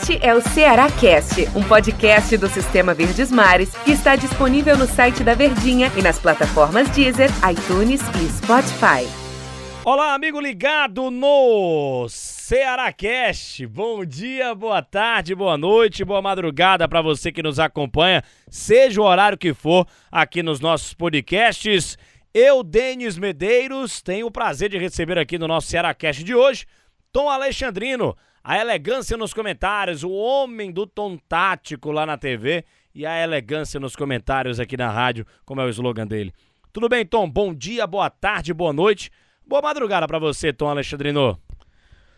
Este é o Ceará Cast, um podcast do Sistema Verdes Mares que está disponível no site da Verdinha e nas plataformas Deezer, iTunes e Spotify. Olá, amigo ligado no Ceará Cast. Bom dia, boa tarde, boa noite, boa madrugada para você que nos acompanha, seja o horário que for, aqui nos nossos podcasts. Eu, Denis Medeiros, tenho o prazer de receber aqui no nosso Ceará Cast de hoje Tom Alexandrino, a elegância nos comentários, o homem do tom tático lá na TV e a elegância nos comentários aqui na rádio, como é o slogan dele. Tudo bem, Tom? Bom dia, boa tarde, boa noite, boa madrugada para você, Tom Alexandrino.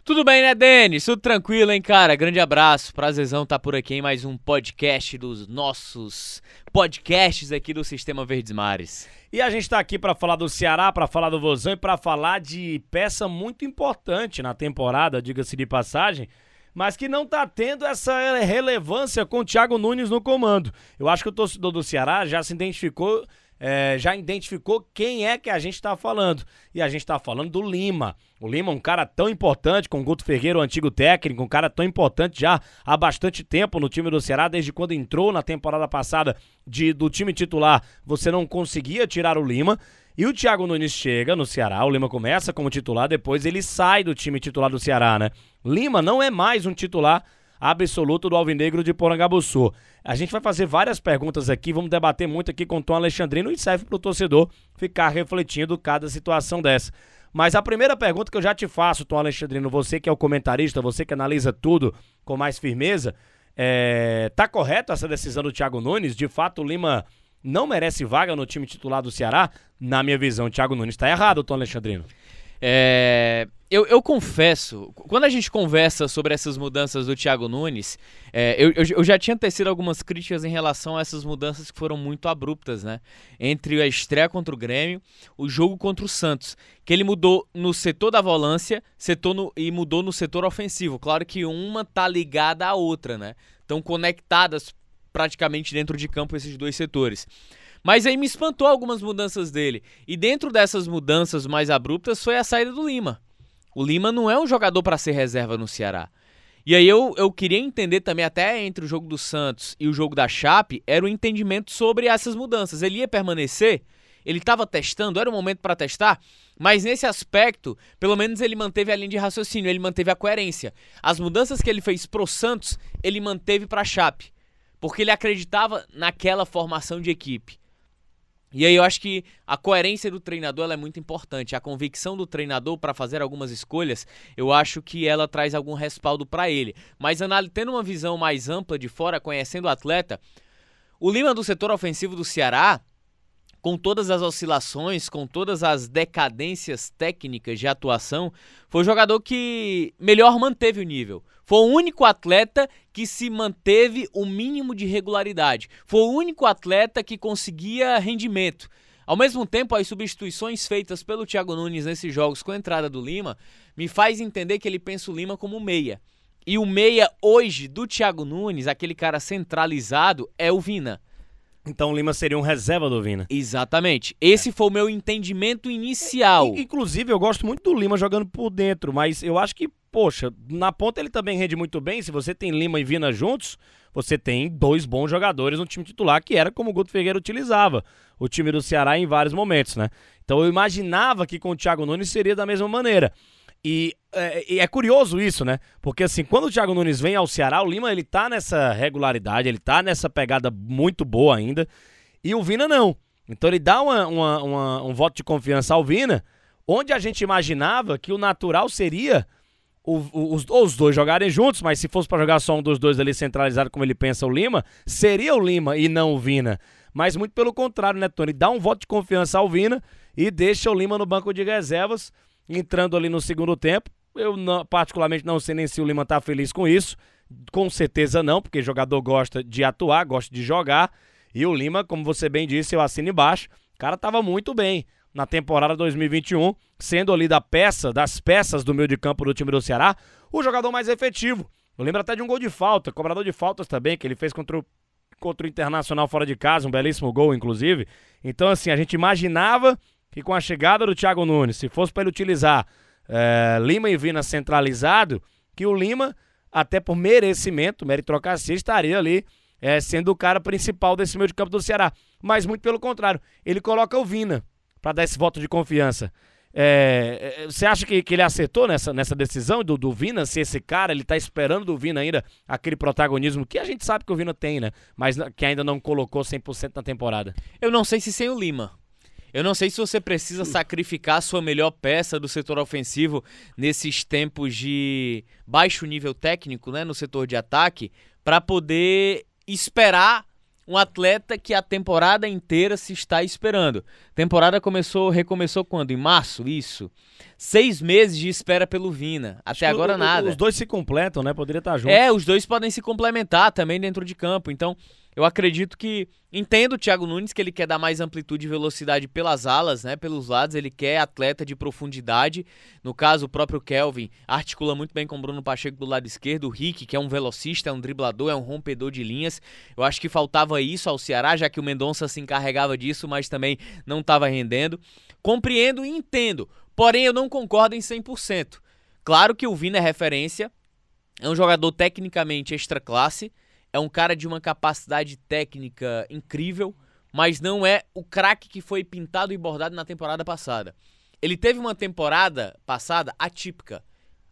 Tudo bem, né, Denis? Tudo tranquilo, hein, cara? Grande abraço. Prazerzão tá por aqui em mais um podcast dos nossos podcasts aqui do Sistema Verdes Mares. E a gente está aqui para falar do Ceará, para falar do Vozão e para falar de peça muito importante na temporada, diga-se de passagem, mas que não está tendo essa relevância com o Thiago Nunes no comando. Eu acho que o torcedor do Ceará já se identificou é, já identificou quem é que a gente está falando. E a gente está falando do Lima. O Lima, um cara tão importante, com o Guto Ferreira, o antigo técnico, um cara tão importante já há bastante tempo no time do Ceará, desde quando entrou na temporada passada de, do time titular, você não conseguia tirar o Lima. E o Thiago Nunes chega no Ceará, o Lima começa como titular, depois ele sai do time titular do Ceará, né? Lima não é mais um titular absoluto do Alvinegro de Porangabuçu. A gente vai fazer várias perguntas aqui, vamos debater muito aqui com o Tom Alexandrino e serve para o torcedor ficar refletindo cada situação dessa. Mas a primeira pergunta que eu já te faço, Tom Alexandrino, você que é o comentarista, você que analisa tudo com mais firmeza, é... tá correto essa decisão do Thiago Nunes? De fato, o Lima não merece vaga no time titular do Ceará? Na minha visão, o Thiago Nunes está errado, Tom Alexandrino. É, eu, eu, confesso, quando a gente conversa sobre essas mudanças do Thiago Nunes, é, eu, eu, já tinha tecido algumas críticas em relação a essas mudanças que foram muito abruptas, né? Entre a estreia contra o Grêmio, o jogo contra o Santos, que ele mudou no setor da volância setor no, e mudou no setor ofensivo. Claro que uma tá ligada à outra, né? Estão conectadas praticamente dentro de campo esses dois setores. Mas aí me espantou algumas mudanças dele. E dentro dessas mudanças mais abruptas foi a saída do Lima. O Lima não é um jogador para ser reserva no Ceará. E aí eu, eu queria entender também, até entre o jogo do Santos e o jogo da Chape, era o entendimento sobre essas mudanças. Ele ia permanecer? Ele estava testando? Era o momento para testar? Mas nesse aspecto, pelo menos ele manteve a linha de raciocínio, ele manteve a coerência. As mudanças que ele fez pro Santos, ele manteve para a Chape. Porque ele acreditava naquela formação de equipe. E aí eu acho que a coerência do treinador é muito importante. A convicção do treinador para fazer algumas escolhas, eu acho que ela traz algum respaldo para ele. Mas tendo uma visão mais ampla de fora, conhecendo o atleta, o Lima do setor ofensivo do Ceará, com todas as oscilações, com todas as decadências técnicas de atuação, foi o jogador que melhor manteve o nível. Foi o único atleta que se manteve o mínimo de regularidade. Foi o único atleta que conseguia rendimento. Ao mesmo tempo, as substituições feitas pelo Thiago Nunes nesses jogos com a entrada do Lima me faz entender que ele pensa o Lima como meia. E o meia hoje do Thiago Nunes, aquele cara centralizado, é o Vina. Então o Lima seria um reserva do Vina. Exatamente. Esse é. foi o meu entendimento inicial. Inclusive, eu gosto muito do Lima jogando por dentro, mas eu acho que, poxa, na ponta ele também rende muito bem. Se você tem Lima e Vina juntos, você tem dois bons jogadores no time titular, que era como o Guto Ferreira utilizava o time do Ceará em vários momentos, né? Então eu imaginava que com o Thiago Nunes seria da mesma maneira. E é, é, curioso isso, né? Porque assim, quando o Thiago Nunes vem ao Ceará, o Lima ele tá nessa regularidade, ele tá nessa pegada muito boa ainda. E o Vina não. Então ele dá uma, uma, uma, um voto de confiança ao Vina, onde a gente imaginava que o natural seria o, o, os, os dois jogarem juntos, mas se fosse para jogar só um dos dois ali centralizado, como ele pensa o Lima, seria o Lima e não o Vina. Mas muito pelo contrário, né, Tony? Dá um voto de confiança ao Vina e deixa o Lima no banco de reservas entrando ali no segundo tempo. Eu não, particularmente não sei nem se o Lima tá feliz com isso. Com certeza não, porque jogador gosta de atuar, gosta de jogar. E o Lima, como você bem disse, eu assino embaixo. O cara tava muito bem na temporada 2021, sendo ali da peça, das peças do meio de campo do time do Ceará, o jogador mais efetivo. Eu lembro até de um gol de falta, cobrador de faltas também, que ele fez contra o, contra o Internacional fora de casa, um belíssimo gol, inclusive. Então, assim, a gente imaginava que com a chegada do Thiago Nunes, se fosse para ele utilizar é, Lima e Vina centralizado, que o Lima até por merecimento, meritocracia, estaria ali é, sendo o cara principal desse meio de campo do Ceará. Mas muito pelo contrário, ele coloca o Vina para dar esse voto de confiança. É, é, você acha que, que, ele acertou nessa, nessa decisão do, do Vina ser esse cara? Ele tá esperando do Vina ainda aquele protagonismo que a gente sabe que o Vina tem, né? Mas que ainda não colocou 100% na temporada. Eu não sei se sem o Lima. Eu não sei se você precisa sacrificar a sua melhor peça do setor ofensivo nesses tempos de baixo nível técnico, né, no setor de ataque, para poder esperar um atleta que a temporada inteira se está esperando. Temporada começou, recomeçou quando? Em março, isso. Seis meses de espera pelo Vina. Até Acho agora o, nada. Os dois se completam, né? Poderia estar junto. É, os dois podem se complementar também dentro de campo. Então, eu acredito que. Entendo o Thiago Nunes que ele quer dar mais amplitude e velocidade pelas alas, né? Pelos lados. Ele quer atleta de profundidade. No caso, o próprio Kelvin articula muito bem com o Bruno Pacheco do lado esquerdo. O Rick, que é um velocista, é um driblador, é um rompedor de linhas. Eu acho que faltava isso ao Ceará, já que o Mendonça se encarregava disso, mas também não estava rendendo. Compreendo e entendo. Porém, eu não concordo em 100%. Claro que o Vina é referência. É um jogador tecnicamente extra classe é um cara de uma capacidade técnica incrível, mas não é o craque que foi pintado e bordado na temporada passada. Ele teve uma temporada passada atípica.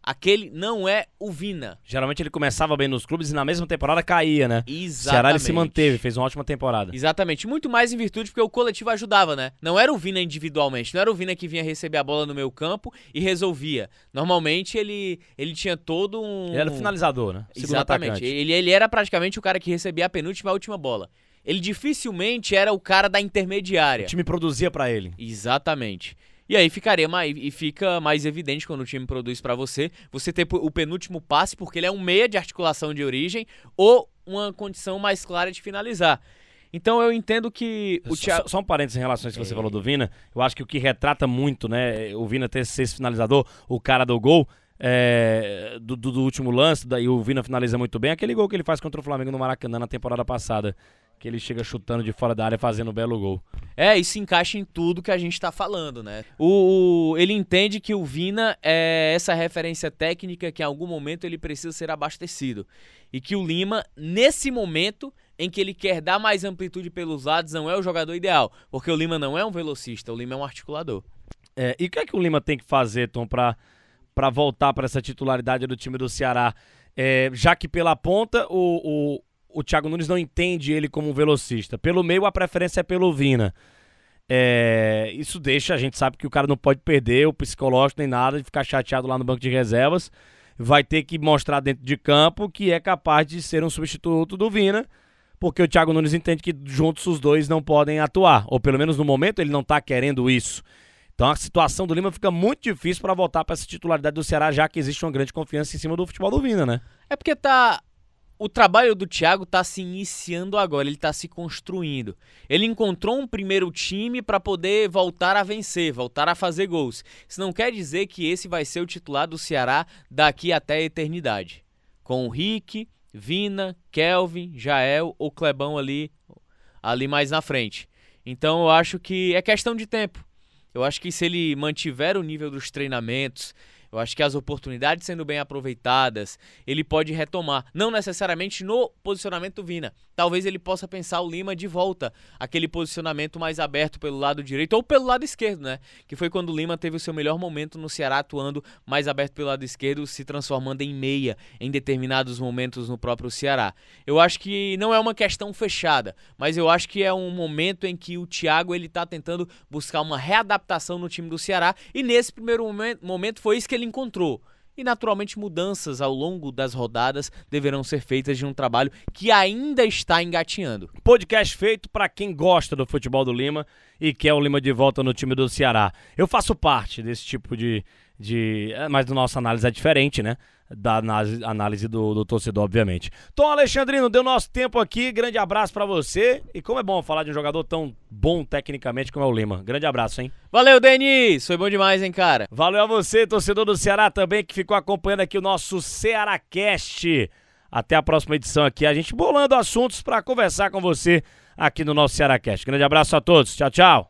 Aquele não é o Vina. Geralmente ele começava bem nos clubes e na mesma temporada caía, né? Exatamente. Ceará ele se manteve, fez uma ótima temporada. Exatamente. Muito mais em virtude porque o coletivo ajudava, né? Não era o Vina individualmente, não era o Vina que vinha receber a bola no meio campo e resolvia. Normalmente ele, ele tinha todo um. Ele era o finalizador, né? Segundo Exatamente. Ele, ele era praticamente o cara que recebia a penúltima e a última bola. Ele dificilmente era o cara da intermediária. O time produzia para ele. Exatamente. E aí ficaria mais, e fica mais evidente quando o time produz para você, você ter o penúltimo passe, porque ele é um meia de articulação de origem, ou uma condição mais clara de finalizar. Então eu entendo que o Thiago... só, só, um parênteses em relação a isso que você é... falou do Vina. Eu acho que o que retrata muito, né, o Vina ter esse finalizador, o cara do gol, é, do, do, do, último lance, daí o Vina finaliza muito bem. Aquele gol que ele faz contra o Flamengo no Maracanã na temporada passada que ele chega chutando de fora da área fazendo um belo gol. É, se encaixa em tudo que a gente tá falando, né? O, o, ele entende que o Vina é essa referência técnica que em algum momento ele precisa ser abastecido. E que o Lima, nesse momento em que ele quer dar mais amplitude pelos lados, não é o jogador ideal. Porque o Lima não é um velocista, o Lima é um articulador. É, e o que é que o Lima tem que fazer, Tom, pra voltar para essa titularidade do time do Ceará? É, já que pela ponta o, o o Thiago Nunes não entende ele como um velocista. Pelo meio, a preferência é pelo Vina. É, isso deixa, a gente sabe que o cara não pode perder o psicológico nem nada de ficar chateado lá no banco de reservas. Vai ter que mostrar dentro de campo que é capaz de ser um substituto do Vina, porque o Thiago Nunes entende que juntos os dois não podem atuar, ou pelo menos no momento ele não está querendo isso. Então a situação do Lima fica muito difícil para voltar para essa titularidade do Ceará, já que existe uma grande confiança em cima do futebol do Vina, né? É porque tá o trabalho do Thiago está se iniciando agora, ele está se construindo. Ele encontrou um primeiro time para poder voltar a vencer, voltar a fazer gols. Isso não quer dizer que esse vai ser o titular do Ceará daqui até a eternidade. Com o Rick, Vina, Kelvin, Jael ou Clebão ali, ali mais na frente. Então eu acho que é questão de tempo. Eu acho que se ele mantiver o nível dos treinamentos, eu acho que as oportunidades sendo bem aproveitadas, ele pode retomar. Não necessariamente no posicionamento do Vina. Talvez ele possa pensar o Lima de volta, aquele posicionamento mais aberto pelo lado direito ou pelo lado esquerdo, né? Que foi quando o Lima teve o seu melhor momento no Ceará, atuando mais aberto pelo lado esquerdo, se transformando em meia em determinados momentos no próprio Ceará. Eu acho que não é uma questão fechada, mas eu acho que é um momento em que o Thiago ele tá tentando buscar uma readaptação no time do Ceará e nesse primeiro momento foi isso que ele ele encontrou. E naturalmente mudanças ao longo das rodadas deverão ser feitas de um trabalho que ainda está engatinhando. Podcast feito para quem gosta do futebol do Lima e quer o Lima de volta no time do Ceará. Eu faço parte desse tipo de, de. É, mas a nossa análise é diferente, né? Da análise, do, do, torcedor, obviamente. Tom Alexandrino, deu nosso tempo aqui. Grande abraço para você. E como é bom falar de um jogador tão bom tecnicamente como é o Lima. Grande abraço, hein? Valeu, Denis! Foi bom demais, hein, cara? Valeu a você, torcedor do Ceará também, que ficou acompanhando aqui o nosso Cearacast. Até a próxima edição aqui. A gente bolando assuntos para conversar com você aqui no nosso Cearacast. Grande abraço a todos. Tchau, tchau.